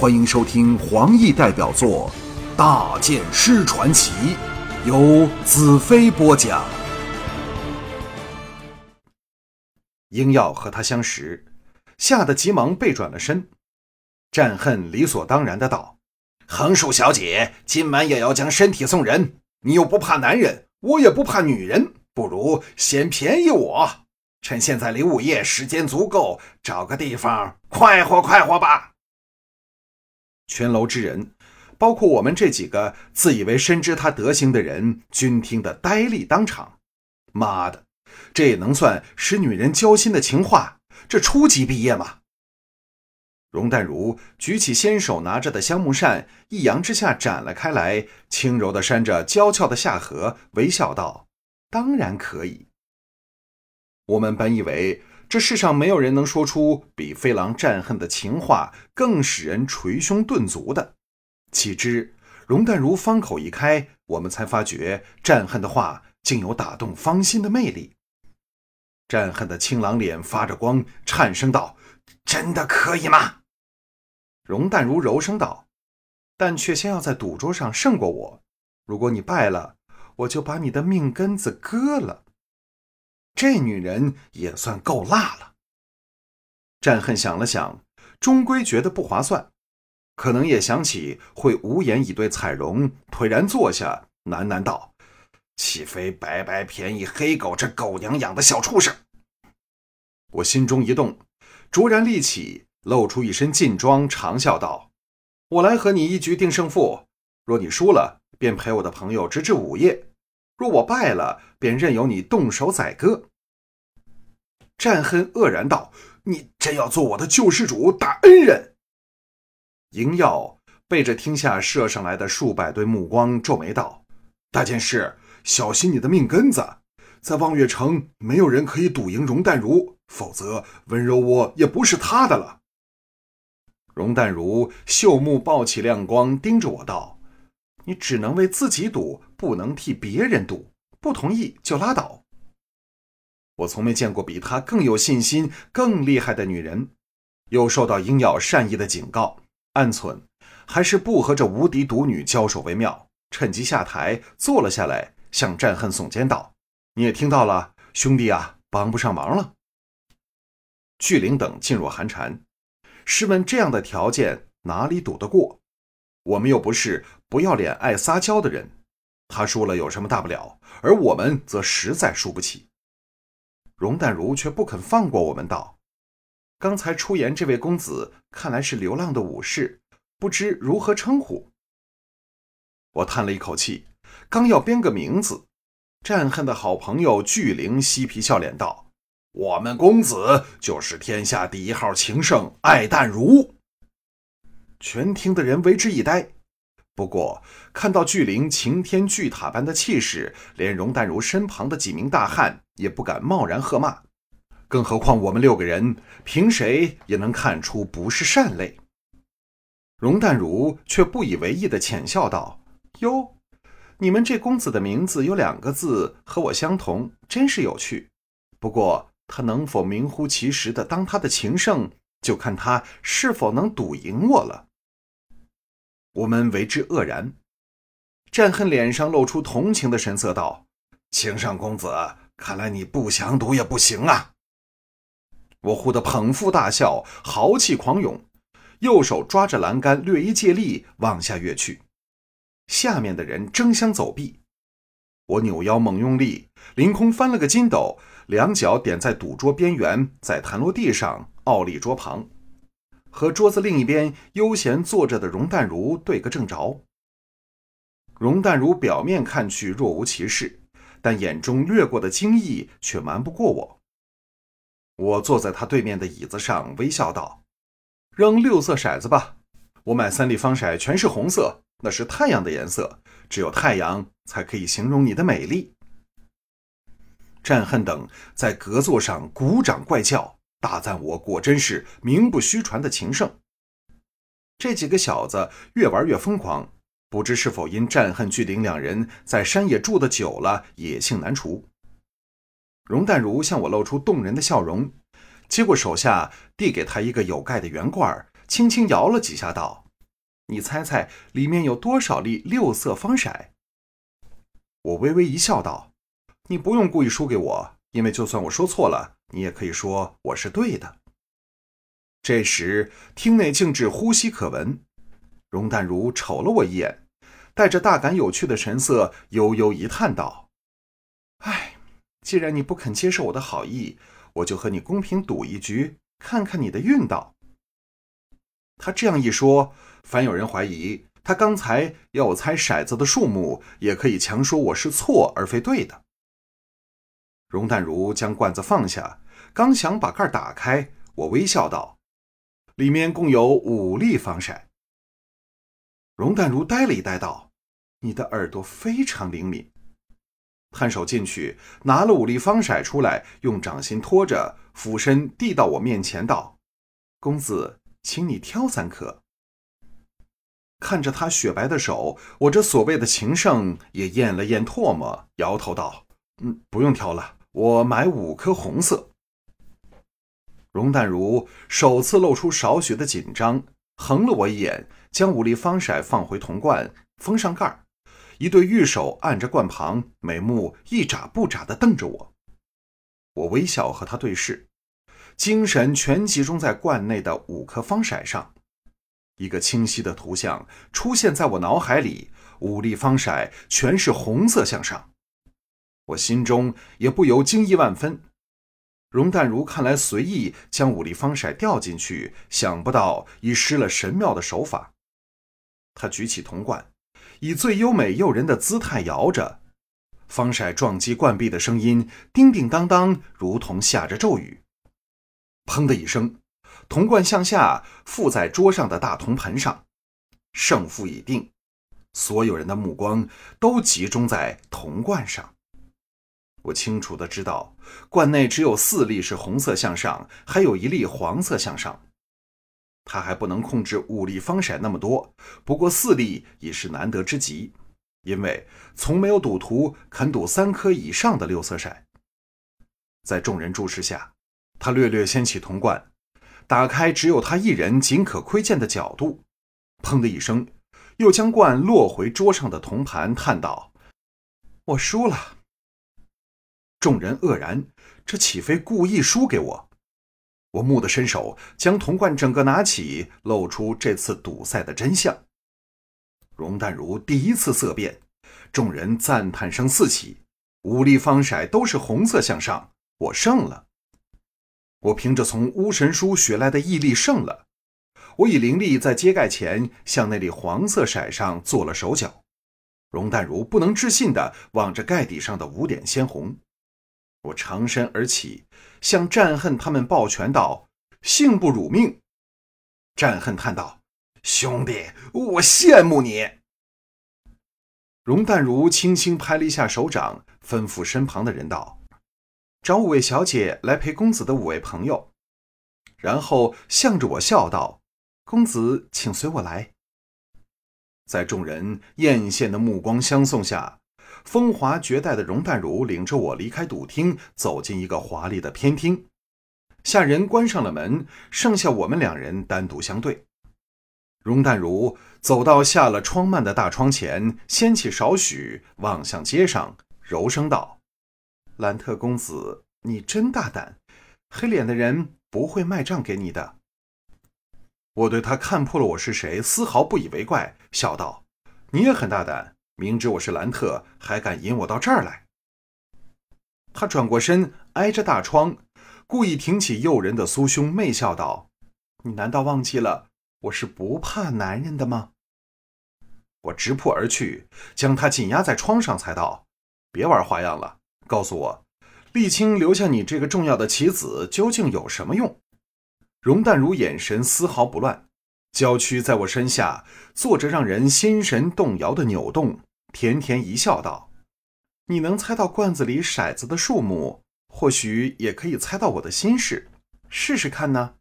欢迎收听黄奕代表作《大剑师传奇》，由子飞播讲。英耀和他相识，吓得急忙背转了身。战恨理所当然的道：“横竖小姐，今晚也要将身体送人，你又不怕男人，我也不怕女人，不如先便宜我。趁现在离午夜时间足够，找个地方快活快活吧。”全楼之人，包括我们这几个自以为深知他德行的人，均听得呆立当场。妈的，这也能算使女人交心的情话？这初级毕业吗？容淡如举起先手拿着的香木扇，一扬之下展了开来，轻柔地扇着娇俏的下颌，微笑道：“当然可以。”我们本以为这世上没有人能说出比飞狼战恨的情话更使人捶胸顿足的，岂知容淡如方口一开，我们才发觉战恨的话竟有打动芳心的魅力。战恨的青朗脸发着光，颤声道：“真的可以吗？”容淡如柔声道：“但却先要在赌桌上胜过我。如果你败了，我就把你的命根子割了。”这女人也算够辣了。战恨想了想，终归觉得不划算，可能也想起会无言以对彩荣，颓然坐下，喃喃道：“岂非白白便宜黑狗这狗娘养的小畜生？”我心中一动，卓然立起。露出一身劲装，长笑道：“我来和你一局定胜负。若你输了，便陪我的朋友直至午夜；若我败了，便任由你动手宰割。”战恨愕然道：“你真要做我的救世主、大恩人？”营耀背着厅下射上来的数百对目光，皱眉道：“大剑士，小心你的命根子！在望月城，没有人可以赌赢容淡如，否则温柔窝也不是他的了。”容淡如秀目爆起亮光，盯着我道：“你只能为自己赌，不能替别人赌。不同意就拉倒。”我从没见过比她更有信心、更厉害的女人。又受到鹰咬善意的警告，暗忖还是不和这无敌毒女交手为妙。趁机下台，坐了下来，向战恨耸肩道：“你也听到了，兄弟啊，帮不上忙了。”巨灵等噤若寒蝉。试问这样的条件哪里赌得过？我们又不是不要脸、爱撒娇的人。他输了有什么大不了？而我们则实在输不起。容淡如却不肯放过我们，道：“刚才出言这位公子，看来是流浪的武士，不知如何称呼？”我叹了一口气，刚要编个名字，战恨的好朋友巨灵嬉皮笑脸道。我们公子就是天下第一号情圣艾淡如。全厅的人为之一呆。不过看到巨灵擎天巨塔般的气势，连容淡如身旁的几名大汉也不敢贸然喝骂。更何况我们六个人，凭谁也能看出不是善类。容淡如却不以为意的浅笑道：“哟，你们这公子的名字有两个字和我相同，真是有趣。不过。”他能否名副其实的当他的情圣，就看他是否能赌赢我了。我们为之愕然。战恨脸上露出同情的神色，道：“情上公子，看来你不想赌也不行啊。”我忽地捧腹大笑，豪气狂涌，右手抓着栏杆，略一借力，往下跃去。下面的人争相走避。我扭腰猛用力，凌空翻了个筋斗。两脚点在赌桌边缘，在弹落地上傲立桌旁，和桌子另一边悠闲坐着的容淡如对个正着。容淡如表面看去若无其事，但眼中掠过的惊异却瞒不过我。我坐在他对面的椅子上，微笑道：“扔六色骰子吧，我买三立方骰，全是红色，那是太阳的颜色，只有太阳才可以形容你的美丽。”战恨等在隔座上鼓掌怪叫，大赞我果真是名不虚传的情圣。这几个小子越玩越疯狂，不知是否因战恨巨灵两人在山野住的久了，野性难除。容淡如向我露出动人的笑容，接过手下递给他一个有盖的圆罐，轻轻摇了几下，道：“你猜猜里面有多少粒六色方骰？”我微微一笑，道：“你不用故意输给我，因为就算我说错了，你也可以说我是对的。”这时，厅内静止，呼吸可闻。容淡如瞅了我一眼，带着大感有趣的神色，悠悠一叹道：“哎，既然你不肯接受我的好意，我就和你公平赌一局，看看你的运道。”他这样一说，凡有人怀疑他刚才要我猜骰子的数目，也可以强说我是错而非对的。容淡如将罐子放下，刚想把盖打开，我微笑道：“里面共有五粒方骰。”容淡如呆了一呆，道：“你的耳朵非常灵敏。”探手进去拿了五粒方骰出来，用掌心托着，俯身递到我面前，道：“公子，请你挑三颗。”看着他雪白的手，我这所谓的情圣也咽了咽唾沫，摇头道：“嗯，不用挑了，我买五颗红色。”容淡如首次露出少许的紧张，横了我一眼。将五粒方骰放回铜罐，封上盖儿。一对玉手按着罐旁，眉目一眨不眨地瞪着我。我微笑和他对视，精神全集中在罐内的五颗方骰上。一个清晰的图像出现在我脑海里，五粒方骰全是红色向上。我心中也不由惊异万分。容淡如看来随意将五粒方骰掉进去，想不到已施了神妙的手法。他举起铜罐，以最优美诱人的姿态摇着，方骰撞击罐壁的声音叮叮当当，如同下着咒语。砰的一声，铜罐向下附在桌上的大铜盆上，胜负已定。所有人的目光都集中在铜罐上。我清楚的知道，罐内只有四粒是红色向上，还有一粒黄色向上。他还不能控制五粒方骰那么多，不过四粒已是难得之极，因为从没有赌徒肯赌三颗以上的六色骰。在众人注视下，他略略掀起铜罐，打开只有他一人仅可窥见的角度，砰的一声，又将罐落回桌上的铜盘，叹道：“我输了。”众人愕然，这岂非故意输给我？我蓦地伸手，将铜罐整个拿起，露出这次赌赛的真相。容淡如第一次色变，众人赞叹声四起。五立方骰都是红色向上，我胜了。我凭着从巫神书学来的毅力胜了。我以灵力在揭盖前向那粒黄色骰上做了手脚。容淡如不能置信地望着盖底上的五点鲜红。我长身而起。向战恨他们抱拳道：“幸不辱命。”战恨叹道：“兄弟，我羡慕你。”容淡如轻轻拍了一下手掌，吩咐身旁的人道：“找五位小姐来陪公子的五位朋友。”然后向着我笑道：“公子，请随我来。”在众人艳羡的目光相送下。风华绝代的容淡如领着我离开赌厅，走进一个华丽的偏厅。下人关上了门，剩下我们两人单独相对。容淡如走到下了窗幔的大窗前，掀起少许，望向街上，柔声道：“兰特公子，你真大胆，黑脸的人不会卖账给你的。”我对他看破了我是谁，丝毫不以为怪，笑道：“你也很大胆。”明知我是兰特，还敢引我到这儿来？他转过身，挨着大窗，故意挺起诱人的酥胸，媚笑道：“你难道忘记了我是不怕男人的吗？”我直扑而去，将他紧压在窗上，才道：“别玩花样了，告诉我，沥青留下你这个重要的棋子究竟有什么用？”容淡如眼神丝毫不乱，娇躯在我身下做着让人心神动摇的扭动。甜甜一笑，道：“你能猜到罐子里骰子的数目，或许也可以猜到我的心事。试试看呢？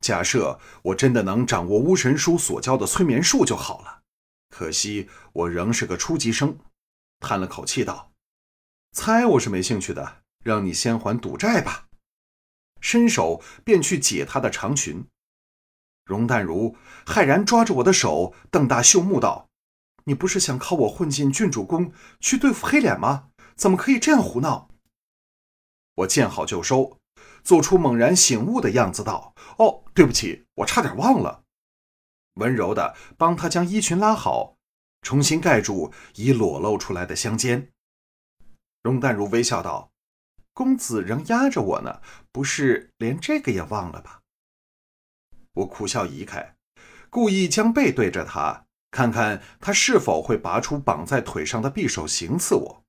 假设我真的能掌握巫神书所教的催眠术就好了。可惜我仍是个初级生。”叹了口气道：“猜我是没兴趣的，让你先还赌债吧。”伸手便去解她的长裙。容淡如骇然抓着我的手，瞪大秀目道：“你不是想靠我混进郡主宫去对付黑脸吗？怎么可以这样胡闹？”我见好就收，做出猛然醒悟的样子道：“哦，对不起，我差点忘了。”温柔的帮他将衣裙拉好，重新盖住已裸露出来的香肩。容淡如微笑道：“公子仍压着我呢，不是连这个也忘了吧？”我苦笑移开，故意将背对着他，看看他是否会拔出绑在腿上的匕首行刺我。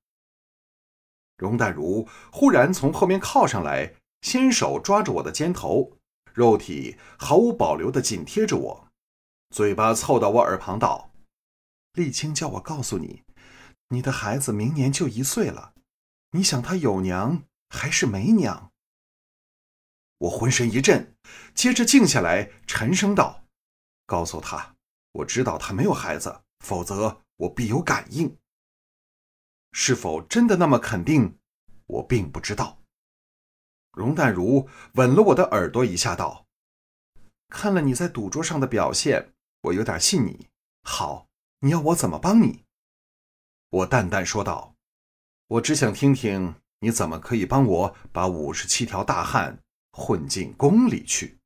容淡如忽然从后面靠上来，纤手抓着我的肩头，肉体毫无保留地紧贴着我，嘴巴凑到我耳旁道：“沥青叫我告诉你，你的孩子明年就一岁了，你想他有娘还是没娘？”我浑身一震，接着静下来，沉声道：“告诉他，我知道他没有孩子，否则我必有感应。”是否真的那么肯定？我并不知道。容淡如吻了我的耳朵一下，道：“看了你在赌桌上的表现，我有点信你。好，你要我怎么帮你？”我淡淡说道：“我只想听听你怎么可以帮我把五十七条大汉混进宫里去。”